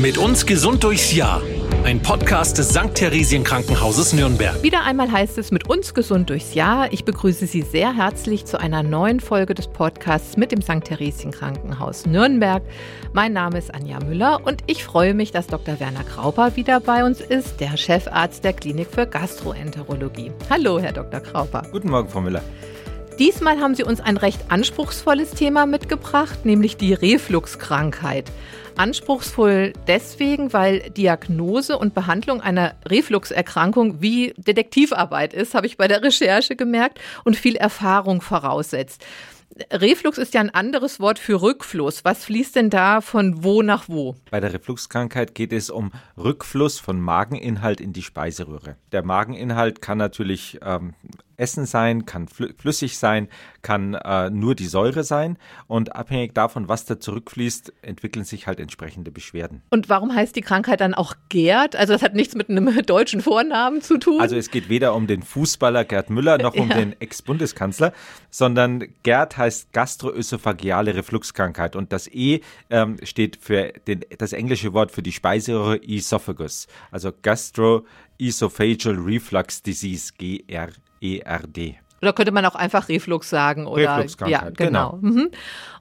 Mit uns gesund durchs Jahr. Ein Podcast des St. Theresien Krankenhauses Nürnberg. Wieder einmal heißt es mit uns gesund durchs Jahr. Ich begrüße Sie sehr herzlich zu einer neuen Folge des Podcasts mit dem St. Theresien Krankenhaus Nürnberg. Mein Name ist Anja Müller und ich freue mich, dass Dr. Werner Krauper wieder bei uns ist, der Chefarzt der Klinik für Gastroenterologie. Hallo, Herr Dr. Krauper. Guten Morgen, Frau Müller. Diesmal haben Sie uns ein recht anspruchsvolles Thema mitgebracht, nämlich die Refluxkrankheit. Anspruchsvoll deswegen, weil Diagnose und Behandlung einer Refluxerkrankung wie Detektivarbeit ist, habe ich bei der Recherche gemerkt, und viel Erfahrung voraussetzt. Reflux ist ja ein anderes Wort für Rückfluss. Was fließt denn da von wo nach wo? Bei der Refluxkrankheit geht es um Rückfluss von Mageninhalt in die Speiseröhre. Der Mageninhalt kann natürlich ähm, Essen sein, kann flüssig sein, kann äh, nur die Säure sein und abhängig davon, was da zurückfließt, entwickeln sich halt entsprechende Beschwerden. Und warum heißt die Krankheit dann auch Gerd? Also das hat nichts mit einem deutschen Vornamen zu tun. Also es geht weder um den Fußballer Gerd Müller noch um ja. den Ex-Bundeskanzler, sondern Gerd heißt gastroösophageale Refluxkrankheit und das E ähm, steht für den, das englische Wort für die Speiseröhre Esophagus, also Gastroesophageal Reflux Disease, GR ERD. Oder könnte man auch einfach Reflux sagen? Oder, Refluxkrankheit, ja, genau. genau. Mhm.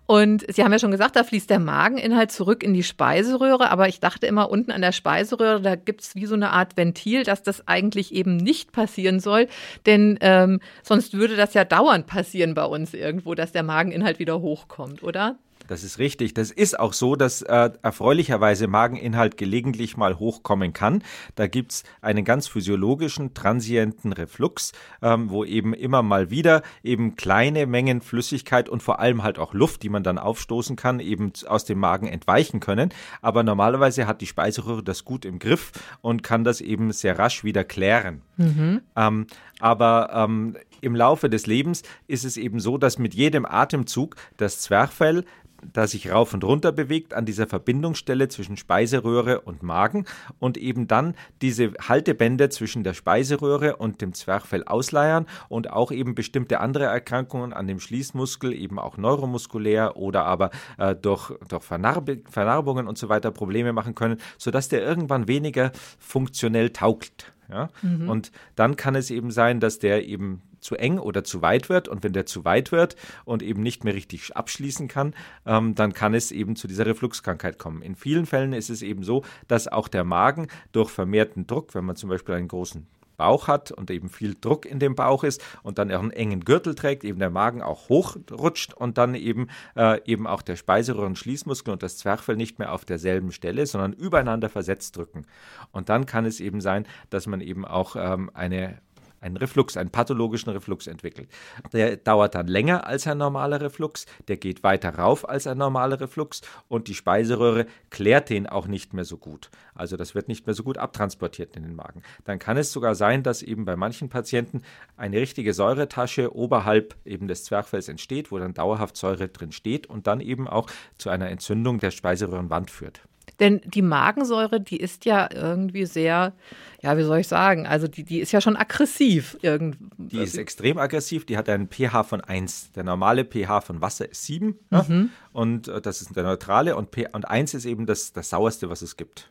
Und Sie haben ja schon gesagt, da fließt der Mageninhalt zurück in die Speiseröhre, aber ich dachte immer, unten an der Speiseröhre, da gibt es wie so eine Art Ventil, dass das eigentlich eben nicht passieren soll, denn ähm, sonst würde das ja dauernd passieren bei uns irgendwo, dass der Mageninhalt wieder hochkommt, oder? Das ist richtig. Das ist auch so, dass äh, erfreulicherweise Mageninhalt gelegentlich mal hochkommen kann. Da gibt's einen ganz physiologischen, transienten Reflux, ähm, wo eben immer mal wieder eben kleine Mengen Flüssigkeit und vor allem halt auch Luft, die man dann aufstoßen kann, eben aus dem Magen entweichen können. Aber normalerweise hat die Speiseröhre das gut im Griff und kann das eben sehr rasch wieder klären. Mhm. Ähm, aber ähm, im Laufe des Lebens ist es eben so, dass mit jedem Atemzug das Zwerchfell da sich rauf und runter bewegt an dieser Verbindungsstelle zwischen Speiseröhre und Magen und eben dann diese Haltebänder zwischen der Speiseröhre und dem Zwerchfell ausleiern und auch eben bestimmte andere Erkrankungen an dem Schließmuskel, eben auch neuromuskulär oder aber äh, durch, durch Vernarb Vernarbungen und so weiter Probleme machen können, sodass der irgendwann weniger funktionell taugt. Ja? Mhm. Und dann kann es eben sein, dass der eben zu eng oder zu weit wird. Und wenn der zu weit wird und eben nicht mehr richtig abschließen kann, ähm, dann kann es eben zu dieser Refluxkrankheit kommen. In vielen Fällen ist es eben so, dass auch der Magen durch vermehrten Druck, wenn man zum Beispiel einen großen Bauch hat und eben viel Druck in dem Bauch ist und dann auch einen engen Gürtel trägt, eben der Magen auch hochrutscht und dann eben, äh, eben auch der Speiseröhrenschließmuskel und das Zwerchfell nicht mehr auf derselben Stelle, sondern übereinander versetzt drücken. Und dann kann es eben sein, dass man eben auch ähm, eine einen Reflux, einen pathologischen Reflux entwickelt. Der dauert dann länger als ein normaler Reflux, der geht weiter rauf als ein normaler Reflux und die Speiseröhre klärt den auch nicht mehr so gut. Also das wird nicht mehr so gut abtransportiert in den Magen. Dann kann es sogar sein, dass eben bei manchen Patienten eine richtige Säuretasche oberhalb eben des Zwerchfells entsteht, wo dann dauerhaft Säure drin steht und dann eben auch zu einer Entzündung der Speiseröhrenwand führt. Denn die Magensäure, die ist ja irgendwie sehr, ja, wie soll ich sagen, also die, die ist ja schon aggressiv. Irgendwie. Die ist extrem aggressiv, die hat einen pH von 1. Der normale pH von Wasser ist 7 mhm. ja? und äh, das ist der neutrale und, P und 1 ist eben das, das sauerste, was es gibt.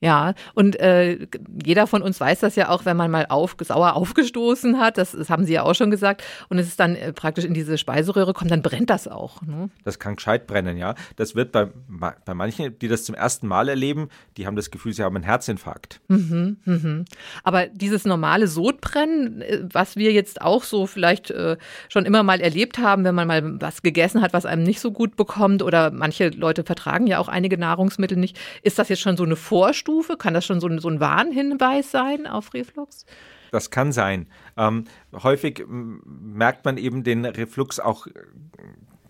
Ja, und äh, jeder von uns weiß das ja auch, wenn man mal auf, sauer aufgestoßen hat, das, das haben Sie ja auch schon gesagt, und es ist dann äh, praktisch in diese Speiseröhre kommt, dann brennt das auch. Ne? Das kann gescheit brennen, ja. Das wird bei, bei manchen, die das zum ersten Mal erleben, die haben das Gefühl, sie haben einen Herzinfarkt. Mhm, mhm. Aber dieses normale Sodbrennen, äh, was wir jetzt auch so vielleicht äh, schon immer mal erlebt haben, wenn man mal was gegessen hat, was einem nicht so gut bekommt, oder manche Leute vertragen ja auch einige Nahrungsmittel nicht, ist das jetzt schon so eine Vor Vorstufe? Kann das schon so ein, so ein Warnhinweis sein auf Reflux? Das kann sein. Ähm, häufig merkt man eben den Reflux auch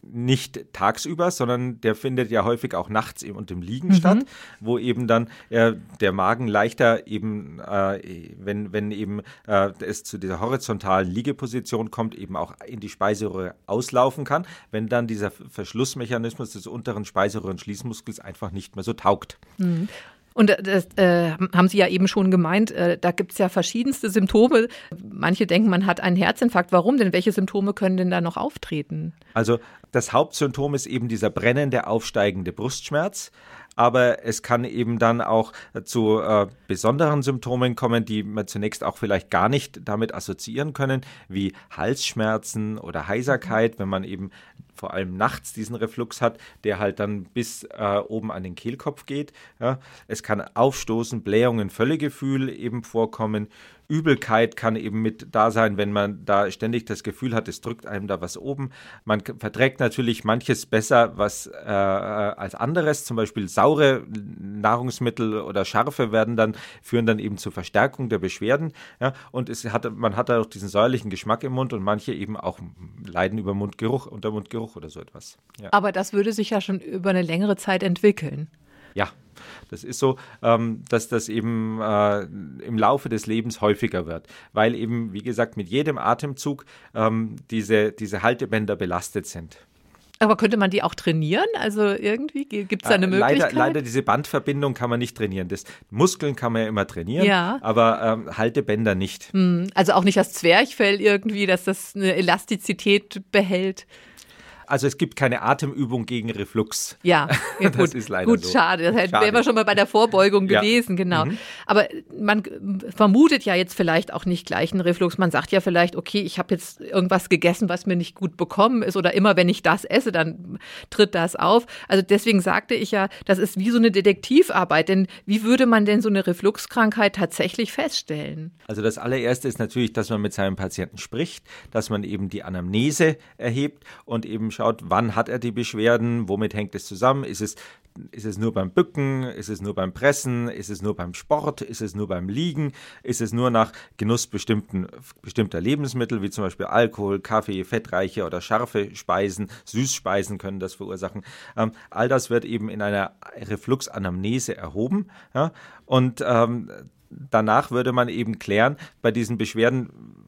nicht tagsüber, sondern der findet ja häufig auch nachts und im Liegen mhm. statt, wo eben dann äh, der Magen leichter eben, äh, wenn, wenn eben äh, es zu dieser horizontalen Liegeposition kommt, eben auch in die Speiseröhre auslaufen kann, wenn dann dieser Verschlussmechanismus des unteren Speiseröhrenschließmuskels einfach nicht mehr so taugt. Mhm. Und das äh, haben Sie ja eben schon gemeint, äh, da gibt es ja verschiedenste Symptome. Manche denken, man hat einen Herzinfarkt. Warum denn? Welche Symptome können denn da noch auftreten? Also das Hauptsymptom ist eben dieser brennende, aufsteigende Brustschmerz. Aber es kann eben dann auch zu äh, besonderen Symptomen kommen, die man zunächst auch vielleicht gar nicht damit assoziieren können, wie Halsschmerzen oder Heiserkeit, wenn man eben vor allem nachts diesen Reflux hat, der halt dann bis äh, oben an den Kehlkopf geht. Ja. Es kann Aufstoßen, Blähungen, Völlegefühl eben vorkommen. Übelkeit kann eben mit da sein, wenn man da ständig das Gefühl hat, es drückt einem da was oben. Man verträgt natürlich manches besser was äh, als anderes, zum Beispiel saure Nahrungsmittel oder scharfe werden dann führen dann eben zur Verstärkung der Beschwerden. Ja, und es hat, man hat auch diesen säuerlichen Geschmack im Mund und manche eben auch leiden über Mundgeruch, unter Mundgeruch oder so etwas. Ja. Aber das würde sich ja schon über eine längere Zeit entwickeln. Ja, das ist so, ähm, dass das eben äh, im Laufe des Lebens häufiger wird, weil eben, wie gesagt, mit jedem Atemzug ähm, diese, diese Haltebänder belastet sind. Aber könnte man die auch trainieren? Also irgendwie gibt es da eine äh, Möglichkeit? Leider, leider diese Bandverbindung kann man nicht trainieren. Das, Muskeln kann man ja immer trainieren, ja. aber ähm, Haltebänder nicht. Hm, also auch nicht das Zwerchfell irgendwie, dass das eine Elastizität behält. Also es gibt keine Atemübung gegen Reflux. Ja, ja gut, das ist leider gut, so. schade. Das schade. wären wir schon mal bei der Vorbeugung ja. gewesen, genau. Mhm. Aber man vermutet ja jetzt vielleicht auch nicht gleich einen Reflux. Man sagt ja vielleicht, okay, ich habe jetzt irgendwas gegessen, was mir nicht gut bekommen ist oder immer wenn ich das esse, dann tritt das auf. Also deswegen sagte ich ja, das ist wie so eine Detektivarbeit. Denn wie würde man denn so eine Refluxkrankheit tatsächlich feststellen? Also das allererste ist natürlich, dass man mit seinem Patienten spricht, dass man eben die Anamnese erhebt und eben schaut, wann hat er die Beschwerden, womit hängt es zusammen, ist es, ist es nur beim Bücken, ist es nur beim Pressen, ist es nur beim Sport, ist es nur beim Liegen, ist es nur nach Genuss bestimmten, bestimmter Lebensmittel, wie zum Beispiel Alkohol, Kaffee, fettreiche oder scharfe Speisen, Süßspeisen können das verursachen. Ähm, all das wird eben in einer Refluxanamnese erhoben ja, und ähm, danach würde man eben klären, bei diesen Beschwerden,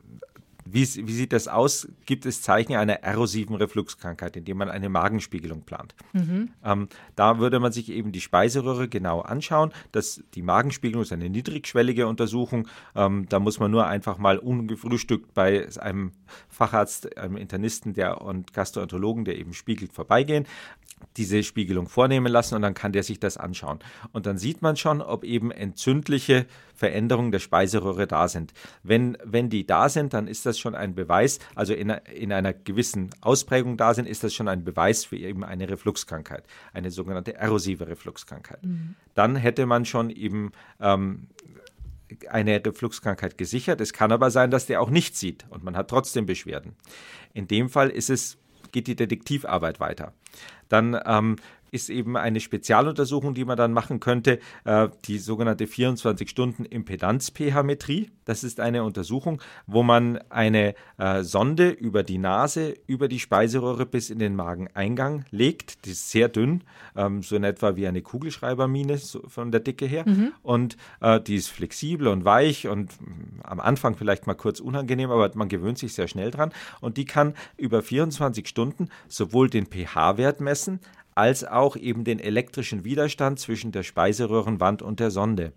wie, wie, sieht das aus? Gibt es Zeichen einer erosiven Refluxkrankheit, indem man eine Magenspiegelung plant? Mhm. Ähm, da würde man sich eben die Speiseröhre genau anschauen. Das, die Magenspiegelung ist eine niedrigschwellige Untersuchung. Ähm, da muss man nur einfach mal ungefrühstückt bei einem Facharzt, einem Internisten der, und Gastroenterologen, der eben spiegelt, vorbeigehen diese Spiegelung vornehmen lassen und dann kann der sich das anschauen. Und dann sieht man schon, ob eben entzündliche Veränderungen der Speiseröhre da sind. Wenn, wenn die da sind, dann ist das schon ein Beweis, also in, in einer gewissen Ausprägung da sind, ist das schon ein Beweis für eben eine Refluxkrankheit, eine sogenannte erosive Refluxkrankheit. Mhm. Dann hätte man schon eben ähm, eine Refluxkrankheit gesichert. Es kann aber sein, dass der auch nicht sieht und man hat trotzdem Beschwerden. In dem Fall ist es, geht die Detektivarbeit weiter dann ähm, ist eben eine Spezialuntersuchung, die man dann machen könnte, äh, die sogenannte 24-Stunden-Impedanz-pH-Metrie. Das ist eine Untersuchung, wo man eine äh, Sonde über die Nase, über die Speiseröhre bis in den Mageneingang legt. Die ist sehr dünn, ähm, so in etwa wie eine Kugelschreibermine von der Dicke her. Mhm. Und äh, die ist flexibel und weich und mm, am Anfang vielleicht mal kurz unangenehm, aber man gewöhnt sich sehr schnell dran. Und die kann über 24 Stunden sowohl den pH-Wert messen, als auch eben den elektrischen Widerstand zwischen der Speiseröhrenwand und der Sonde.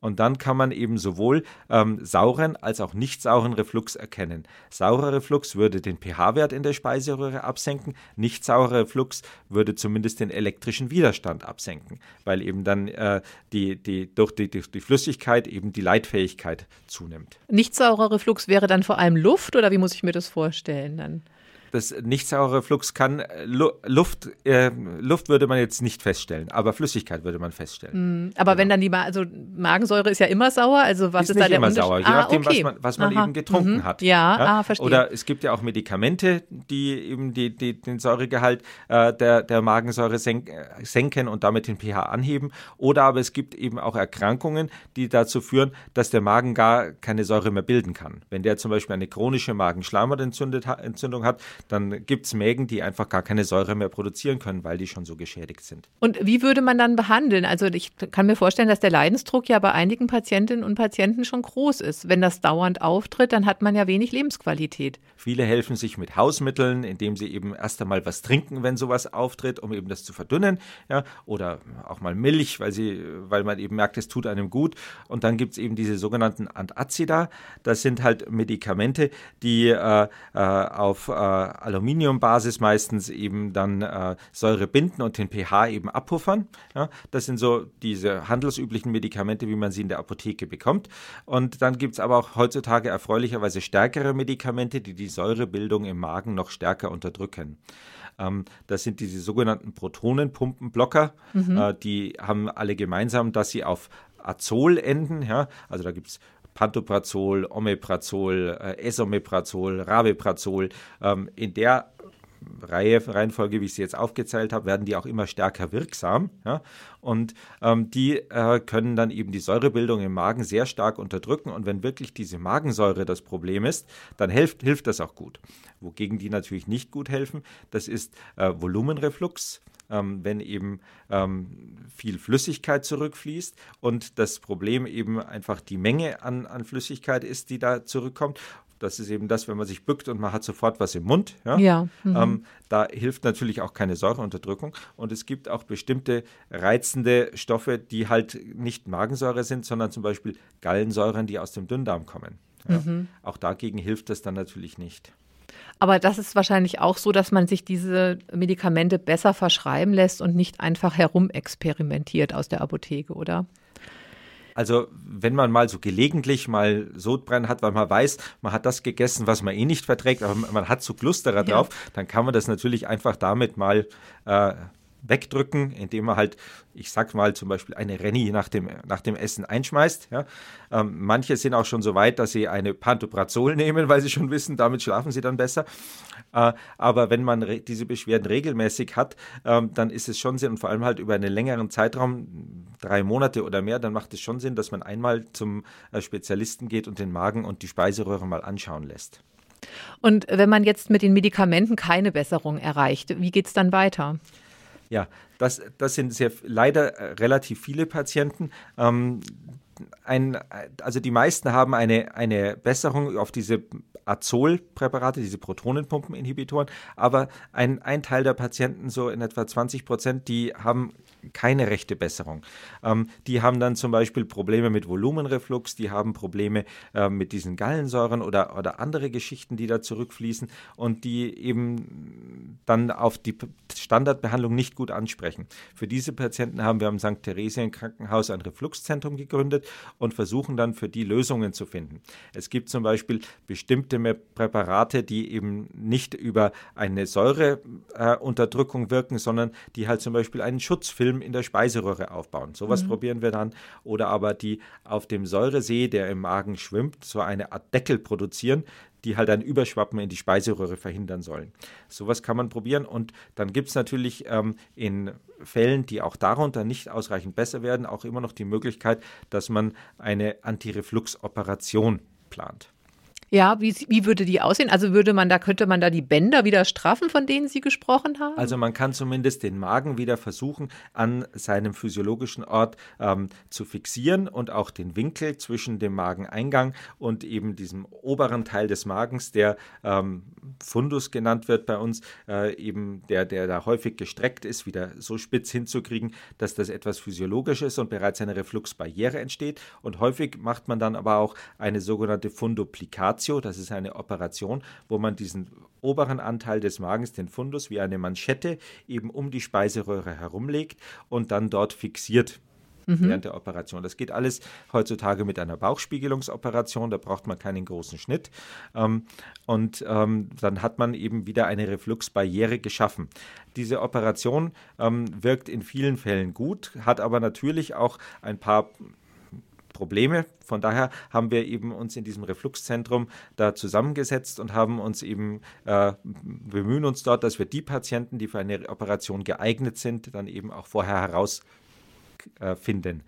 Und dann kann man eben sowohl ähm, sauren als auch nicht sauren Reflux erkennen. Saurer Reflux würde den pH-Wert in der Speiseröhre absenken, nicht saurer Reflux würde zumindest den elektrischen Widerstand absenken, weil eben dann äh, die, die, durch, die, durch die Flüssigkeit eben die Leitfähigkeit zunimmt. Nicht saurer Reflux wäre dann vor allem Luft oder wie muss ich mir das vorstellen dann? Das nicht saure Flux kann. Äh, Luft, äh, Luft würde man jetzt nicht feststellen, aber Flüssigkeit würde man feststellen. Mm, aber genau. wenn dann die, Ma also Magensäure ist ja immer sauer, also was ist, ist da der immer sauer, je ah, nachdem, okay. was man, was man eben getrunken mhm. hat. Ja, ja? Ah, verstehe. Oder es gibt ja auch Medikamente, die eben die, die, den Säuregehalt äh, der, der Magensäure senk, äh, senken und damit den pH anheben. Oder aber es gibt eben auch Erkrankungen, die dazu führen, dass der Magen gar keine Säure mehr bilden kann. Wenn der zum Beispiel eine chronische Magenschleimhautentzündung hat, dann gibt es Mägen, die einfach gar keine Säure mehr produzieren können, weil die schon so geschädigt sind. Und wie würde man dann behandeln? Also ich kann mir vorstellen, dass der Leidensdruck ja bei einigen Patientinnen und Patienten schon groß ist. Wenn das dauernd auftritt, dann hat man ja wenig Lebensqualität. Viele helfen sich mit Hausmitteln, indem sie eben erst einmal was trinken, wenn sowas auftritt, um eben das zu verdünnen. Ja, oder auch mal Milch, weil, sie, weil man eben merkt, es tut einem gut. Und dann gibt es eben diese sogenannten Antazida. Das sind halt Medikamente, die äh, äh auf äh, Aluminiumbasis meistens eben dann äh, Säure binden und den pH eben abpuffern. Ja, das sind so diese handelsüblichen Medikamente, wie man sie in der Apotheke bekommt. Und dann gibt es aber auch heutzutage erfreulicherweise stärkere Medikamente, die die Säurebildung im Magen noch stärker unterdrücken. Ähm, das sind diese sogenannten Protonenpumpenblocker. Mhm. Äh, die haben alle gemeinsam, dass sie auf Azol enden. Ja? Also da gibt es Pantoprazol, Omeprazol, äh, Esomeprazol, Rabeprazol. Ähm, in der Reihe, Reihenfolge, wie ich sie jetzt aufgezählt habe, werden die auch immer stärker wirksam. Ja? Und ähm, die äh, können dann eben die Säurebildung im Magen sehr stark unterdrücken. Und wenn wirklich diese Magensäure das Problem ist, dann hilft, hilft das auch gut. Wogegen die natürlich nicht gut helfen, das ist äh, Volumenreflux. Ähm, wenn eben ähm, viel Flüssigkeit zurückfließt und das Problem eben einfach die Menge an, an Flüssigkeit ist, die da zurückkommt. Das ist eben das, wenn man sich bückt und man hat sofort was im Mund. Ja. ja mhm. ähm, da hilft natürlich auch keine Säureunterdrückung. Und es gibt auch bestimmte reizende Stoffe, die halt nicht Magensäure sind, sondern zum Beispiel Gallensäuren, die aus dem Dünndarm kommen. Ja. Mhm. Auch dagegen hilft das dann natürlich nicht. Aber das ist wahrscheinlich auch so, dass man sich diese Medikamente besser verschreiben lässt und nicht einfach herumexperimentiert aus der Apotheke, oder? Also wenn man mal so gelegentlich mal Sodbrennen hat, weil man weiß, man hat das gegessen, was man eh nicht verträgt, aber man hat so Glusterer drauf, ja. dann kann man das natürlich einfach damit mal äh, wegdrücken, indem man halt, ich sag mal zum Beispiel eine Rennie nach dem, nach dem Essen einschmeißt. Ja. Ähm, manche sind auch schon so weit, dass sie eine Pantoprazol nehmen, weil sie schon wissen, damit schlafen sie dann besser. Äh, aber wenn man diese Beschwerden regelmäßig hat, ähm, dann ist es schon Sinn und vor allem halt über einen längeren Zeitraum, drei Monate oder mehr, dann macht es schon Sinn, dass man einmal zum äh, Spezialisten geht und den Magen und die Speiseröhre mal anschauen lässt. Und wenn man jetzt mit den Medikamenten keine Besserung erreicht, wie geht es dann weiter? Ja, das, das sind sehr leider äh, relativ viele Patienten. Ähm, ein, also die meisten haben eine, eine Besserung auf diese Azol-Präparate, diese Protonenpumpeninhibitoren, aber ein, ein Teil der Patienten, so in etwa 20 Prozent, die haben keine rechte Besserung. Ähm, die haben dann zum Beispiel Probleme mit Volumenreflux, die haben Probleme äh, mit diesen Gallensäuren oder, oder andere Geschichten, die da zurückfließen und die eben dann auf die Standardbehandlung nicht gut ansprechen. Für diese Patienten haben wir am St. Theresien Krankenhaus ein Refluxzentrum gegründet und versuchen dann für die Lösungen zu finden. Es gibt zum Beispiel bestimmte Präparate, die eben nicht über eine Säureunterdrückung äh, wirken, sondern die halt zum Beispiel einen Schutzfilm Film in der Speiseröhre aufbauen. Sowas mhm. probieren wir dann. Oder aber die auf dem Säuresee, der im Magen schwimmt, so eine Art Deckel produzieren, die halt ein Überschwappen in die Speiseröhre verhindern sollen. Sowas kann man probieren und dann gibt es natürlich ähm, in Fällen, die auch darunter nicht ausreichend besser werden, auch immer noch die Möglichkeit, dass man eine Antireflux-Operation plant. Ja, wie, wie würde die aussehen? Also würde man da, könnte man da die Bänder wieder straffen, von denen Sie gesprochen haben? Also man kann zumindest den Magen wieder versuchen, an seinem physiologischen Ort ähm, zu fixieren und auch den Winkel zwischen dem Mageneingang und eben diesem oberen Teil des Magens, der ähm, Fundus genannt wird bei uns, äh, eben der, der da häufig gestreckt ist, wieder so spitz hinzukriegen, dass das etwas physiologisch ist und bereits eine Refluxbarriere entsteht. Und häufig macht man dann aber auch eine sogenannte Fundoplikation Operatio, das ist eine Operation, wo man diesen oberen Anteil des Magens, den Fundus, wie eine Manschette eben um die Speiseröhre herumlegt und dann dort fixiert mhm. während der Operation. Das geht alles heutzutage mit einer Bauchspiegelungsoperation, da braucht man keinen großen Schnitt. Ähm, und ähm, dann hat man eben wieder eine Refluxbarriere geschaffen. Diese Operation ähm, wirkt in vielen Fällen gut, hat aber natürlich auch ein paar Probleme. Von daher haben wir eben uns in diesem Refluxzentrum da zusammengesetzt und haben uns eben äh, bemühen uns dort, dass wir die Patienten, die für eine Operation geeignet sind, dann eben auch vorher herausfinden. Äh,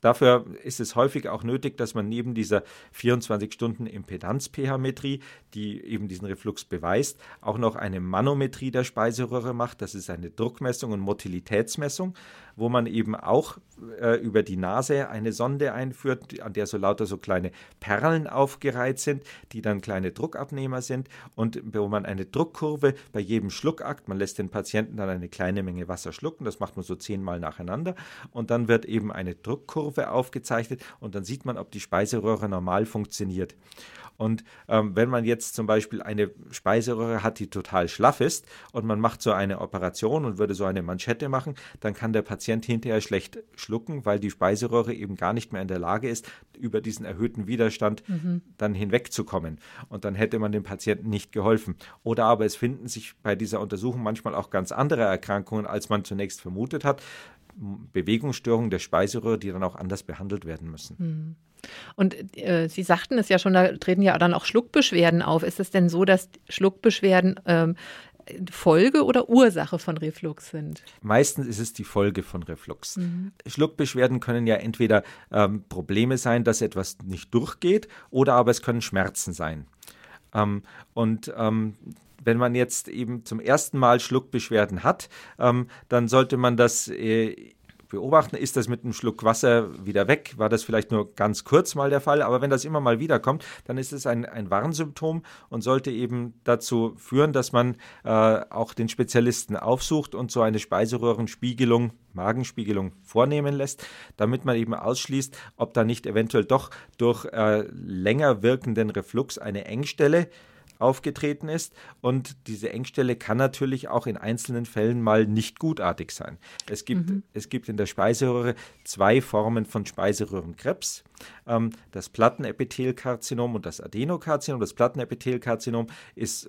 Dafür ist es häufig auch nötig, dass man neben dieser 24-Stunden-Impedanzperimetrie, die eben diesen Reflux beweist, auch noch eine Manometrie der Speiseröhre macht. Das ist eine Druckmessung und Motilitätsmessung, wo man eben auch äh, über die Nase eine Sonde einführt, an der so lauter so kleine Perlen aufgereiht sind, die dann kleine Druckabnehmer sind und wo man eine Druckkurve bei jedem Schluckakt, man lässt den Patienten dann eine kleine Menge Wasser schlucken, das macht man so zehnmal nacheinander und dann wird eben eine Druckkurve Kurve aufgezeichnet und dann sieht man, ob die Speiseröhre normal funktioniert. Und ähm, wenn man jetzt zum Beispiel eine Speiseröhre hat, die total schlaff ist und man macht so eine Operation und würde so eine Manschette machen, dann kann der Patient hinterher schlecht schlucken, weil die Speiseröhre eben gar nicht mehr in der Lage ist, über diesen erhöhten Widerstand mhm. dann hinwegzukommen. Und dann hätte man dem Patienten nicht geholfen. Oder aber es finden sich bei dieser Untersuchung manchmal auch ganz andere Erkrankungen, als man zunächst vermutet hat. Bewegungsstörungen der Speiseröhre, die dann auch anders behandelt werden müssen. Mhm. Und äh, Sie sagten es ja schon, da treten ja dann auch Schluckbeschwerden auf. Ist es denn so, dass Schluckbeschwerden ähm, Folge oder Ursache von Reflux sind? Meistens ist es die Folge von Reflux. Mhm. Schluckbeschwerden können ja entweder ähm, Probleme sein, dass etwas nicht durchgeht, oder aber es können Schmerzen sein. Ähm, und ähm, wenn man jetzt eben zum ersten Mal Schluckbeschwerden hat, ähm, dann sollte man das äh, beobachten, ist das mit einem Schluck Wasser wieder weg? War das vielleicht nur ganz kurz mal der Fall? Aber wenn das immer mal wieder kommt, dann ist es ein, ein Warnsymptom und sollte eben dazu führen, dass man äh, auch den Spezialisten aufsucht und so eine Speiseröhrenspiegelung, Magenspiegelung vornehmen lässt, damit man eben ausschließt, ob da nicht eventuell doch durch äh, länger wirkenden Reflux eine Engstelle aufgetreten ist. Und diese Engstelle kann natürlich auch in einzelnen Fällen mal nicht gutartig sein. Es gibt, mhm. es gibt in der Speiseröhre zwei Formen von Speiseröhrenkrebs. Ähm, das Plattenepithelkarzinom und das Adenokarzinom. Das Plattenepithelkarzinom ist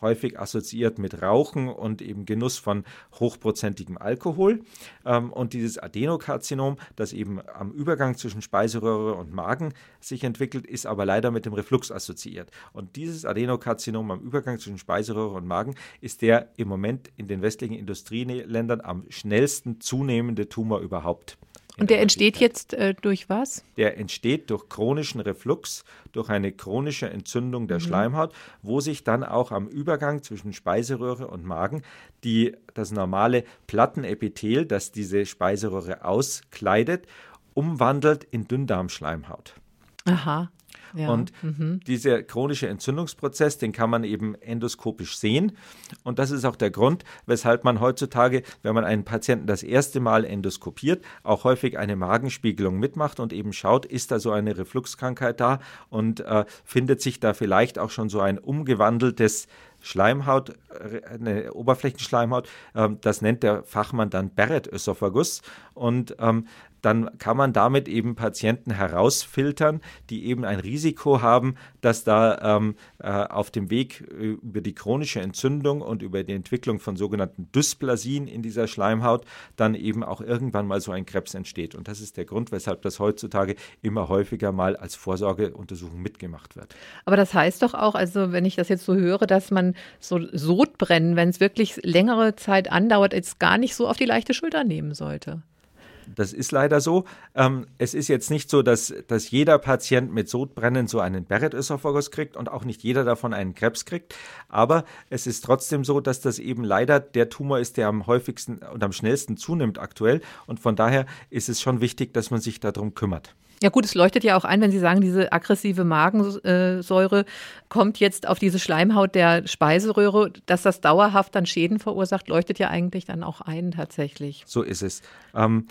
häufig assoziiert mit Rauchen und eben Genuss von hochprozentigem Alkohol. Ähm, und dieses Adenokarzinom, das eben am Übergang zwischen Speiseröhre und Magen sich entwickelt, ist aber leider mit dem Reflux assoziiert. Und dieses Adenokarzinom am Übergang zwischen Speiseröhre und Magen ist der im Moment in den westlichen Industrieländern am schnellsten zunehmende Tumor überhaupt. Und der entsteht jetzt äh, durch was? Der entsteht durch chronischen Reflux, durch eine chronische Entzündung der mhm. Schleimhaut, wo sich dann auch am Übergang zwischen Speiseröhre und Magen die, das normale Plattenepithel, das diese Speiseröhre auskleidet, umwandelt in Dünndarmschleimhaut. Aha. Ja. Und mhm. dieser chronische Entzündungsprozess, den kann man eben endoskopisch sehen. Und das ist auch der Grund, weshalb man heutzutage, wenn man einen Patienten das erste Mal endoskopiert, auch häufig eine Magenspiegelung mitmacht und eben schaut, ist da so eine Refluxkrankheit da und äh, findet sich da vielleicht auch schon so ein umgewandeltes Schleimhaut, äh, eine Oberflächenschleimhaut, ähm, das nennt der Fachmann dann Barrett-Ösophagus. Und ähm, dann kann man damit eben Patienten herausfiltern, die eben ein Risiko haben, dass da ähm, äh, auf dem Weg äh, über die chronische Entzündung und über die Entwicklung von sogenannten Dysplasien in dieser Schleimhaut dann eben auch irgendwann mal so ein Krebs entsteht. Und das ist der Grund, weshalb das heutzutage immer häufiger mal als Vorsorgeuntersuchung mitgemacht wird. Aber das heißt doch auch, also wenn ich das jetzt so höre, dass man so Sodbrennen, wenn es wirklich längere Zeit andauert, jetzt gar nicht so auf die leichte Schulter nehmen sollte. Das ist leider so. Ähm, es ist jetzt nicht so, dass, dass jeder Patient mit Sodbrennen so einen Barrett-Ösophagus kriegt und auch nicht jeder davon einen Krebs kriegt. Aber es ist trotzdem so, dass das eben leider der Tumor ist, der am häufigsten und am schnellsten zunimmt aktuell. Und von daher ist es schon wichtig, dass man sich darum kümmert. Ja gut, es leuchtet ja auch ein, wenn Sie sagen, diese aggressive Magensäure kommt jetzt auf diese Schleimhaut der Speiseröhre, dass das dauerhaft dann Schäden verursacht, leuchtet ja eigentlich dann auch ein tatsächlich. So ist es. Ähm,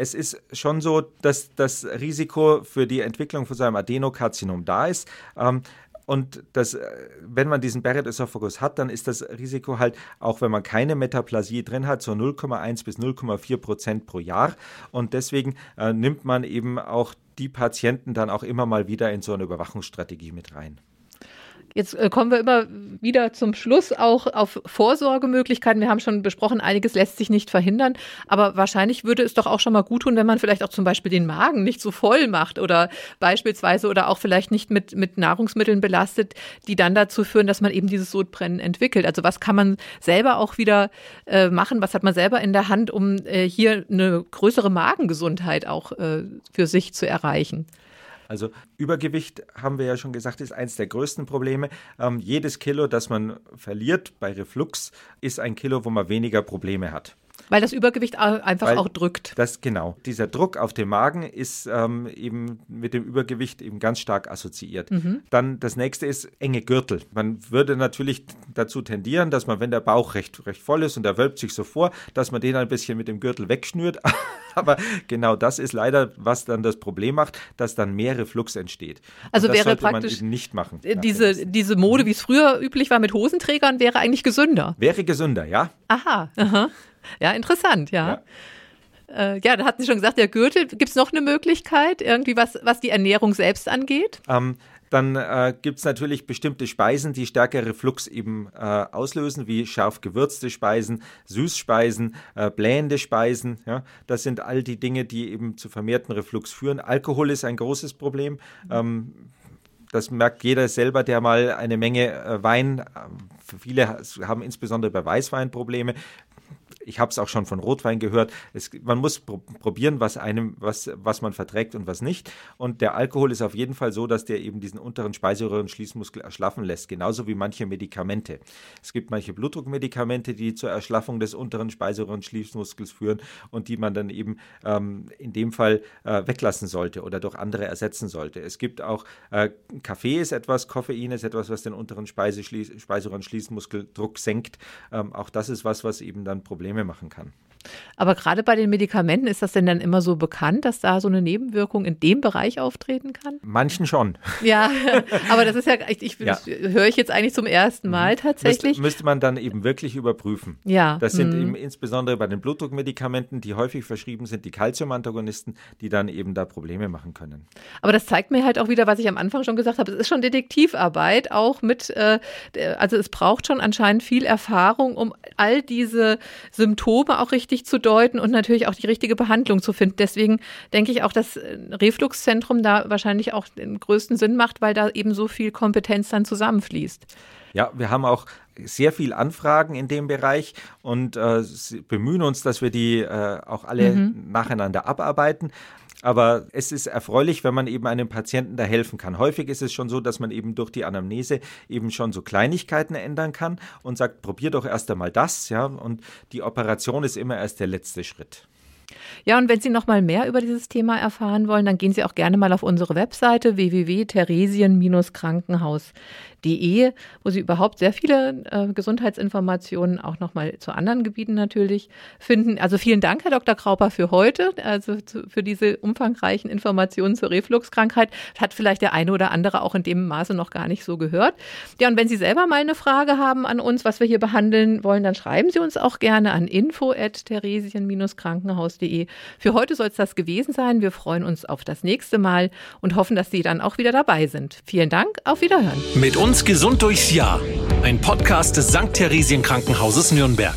es ist schon so, dass das Risiko für die Entwicklung von so einem Adenokarzinom da ist. Ähm, und das, äh, wenn man diesen Barrett-Esophagus hat, dann ist das Risiko halt, auch wenn man keine Metaplasie drin hat, so 0,1 bis 0,4 Prozent pro Jahr. Und deswegen äh, nimmt man eben auch die Patienten dann auch immer mal wieder in so eine Überwachungsstrategie mit rein. Jetzt äh, kommen wir immer wieder zum Schluss auch auf Vorsorgemöglichkeiten. Wir haben schon besprochen, einiges lässt sich nicht verhindern, aber wahrscheinlich würde es doch auch schon mal gut tun, wenn man vielleicht auch zum Beispiel den Magen nicht so voll macht oder beispielsweise oder auch vielleicht nicht mit, mit Nahrungsmitteln belastet, die dann dazu führen, dass man eben dieses Sodbrennen entwickelt. Also was kann man selber auch wieder äh, machen? Was hat man selber in der Hand, um äh, hier eine größere Magengesundheit auch äh, für sich zu erreichen? Also Übergewicht, haben wir ja schon gesagt, ist eines der größten Probleme. Ähm, jedes Kilo, das man verliert bei Reflux, ist ein Kilo, wo man weniger Probleme hat. Weil das Übergewicht einfach Weil auch drückt. Das genau. Dieser Druck auf den Magen ist ähm, eben mit dem Übergewicht eben ganz stark assoziiert. Mhm. Dann das nächste ist enge Gürtel. Man würde natürlich dazu tendieren, dass man, wenn der Bauch recht, recht voll ist und er wölbt sich so vor, dass man den ein bisschen mit dem Gürtel wegschnürt. Aber genau das ist leider, was dann das Problem macht, dass dann mehr Reflux entsteht. Also wäre praktisch nicht machen. Diese, diese Mode, wie es früher üblich war mit Hosenträgern, wäre eigentlich gesünder. Wäre gesünder, ja. Aha. aha. Ja, interessant, ja. ja. Äh, ja, da hatten Sie schon gesagt, der Gürtel. Gibt es noch eine Möglichkeit, irgendwie was, was die Ernährung selbst angeht? Ähm, dann äh, gibt es natürlich bestimmte Speisen, die stärker Reflux eben äh, auslösen, wie scharf gewürzte Speisen, Süßspeisen, äh, blähende Speisen. Ja? Das sind all die Dinge, die eben zu vermehrten Reflux führen. Alkohol ist ein großes Problem. Ähm, das merkt jeder selber, der mal eine Menge äh, Wein, äh, viele haben insbesondere bei Weißwein Probleme ich habe es auch schon von Rotwein gehört. Es, man muss pr probieren, was einem, was, was man verträgt und was nicht. Und der Alkohol ist auf jeden Fall so, dass der eben diesen unteren Speiseröhrenschließmuskel erschlaffen lässt, genauso wie manche Medikamente. Es gibt manche Blutdruckmedikamente, die zur Erschlaffung des unteren Speiseröhrenschließmuskels führen und die man dann eben ähm, in dem Fall äh, weglassen sollte oder durch andere ersetzen sollte. Es gibt auch äh, Kaffee ist etwas, Koffein ist etwas, was den unteren Speiseröhrenschließmuskeldruck senkt. Ähm, auch das ist was, was eben dann Probleme Probleme machen kann. Aber gerade bei den Medikamenten ist das denn dann immer so bekannt, dass da so eine Nebenwirkung in dem Bereich auftreten kann? Manchen schon. Ja, aber das ist ja, ich, ich ja. höre ich jetzt eigentlich zum ersten mhm. Mal tatsächlich. Müsste, müsste man dann eben wirklich überprüfen. Ja. Das sind mhm. eben insbesondere bei den Blutdruckmedikamenten, die häufig verschrieben sind, die Calciumantagonisten, die dann eben da Probleme machen können. Aber das zeigt mir halt auch wieder, was ich am Anfang schon gesagt habe, es ist schon Detektivarbeit, auch mit, äh, also es braucht schon anscheinend viel Erfahrung, um all diese Symptome auch richtig zu deuten und natürlich auch die richtige Behandlung zu finden. Deswegen denke ich auch, dass Refluxzentrum da wahrscheinlich auch den größten Sinn macht, weil da eben so viel Kompetenz dann zusammenfließt. Ja, wir haben auch sehr viel Anfragen in dem Bereich und äh, bemühen uns, dass wir die äh, auch alle mhm. nacheinander abarbeiten. Aber es ist erfreulich, wenn man eben einem Patienten da helfen kann. Häufig ist es schon so, dass man eben durch die Anamnese eben schon so Kleinigkeiten ändern kann und sagt, probier doch erst einmal das, ja. Und die Operation ist immer erst der letzte Schritt. Ja, und wenn Sie noch mal mehr über dieses Thema erfahren wollen, dann gehen Sie auch gerne mal auf unsere Webseite www.theresien-krankenhaus.de, wo Sie überhaupt sehr viele äh, Gesundheitsinformationen auch noch mal zu anderen Gebieten natürlich finden. Also vielen Dank, Herr Dr. Krauper, für heute, also zu, für diese umfangreichen Informationen zur Refluxkrankheit. Hat vielleicht der eine oder andere auch in dem Maße noch gar nicht so gehört. Ja, und wenn Sie selber mal eine Frage haben an uns, was wir hier behandeln wollen, dann schreiben Sie uns auch gerne an info@theresien-krankenhaus podcast.de. Für heute soll es das gewesen sein. Wir freuen uns auf das nächste Mal und hoffen, dass Sie dann auch wieder dabei sind. Vielen Dank, auf Wiederhören. Mit uns gesund durchs Jahr. Ein Podcast des St. Theresien Krankenhauses Nürnberg.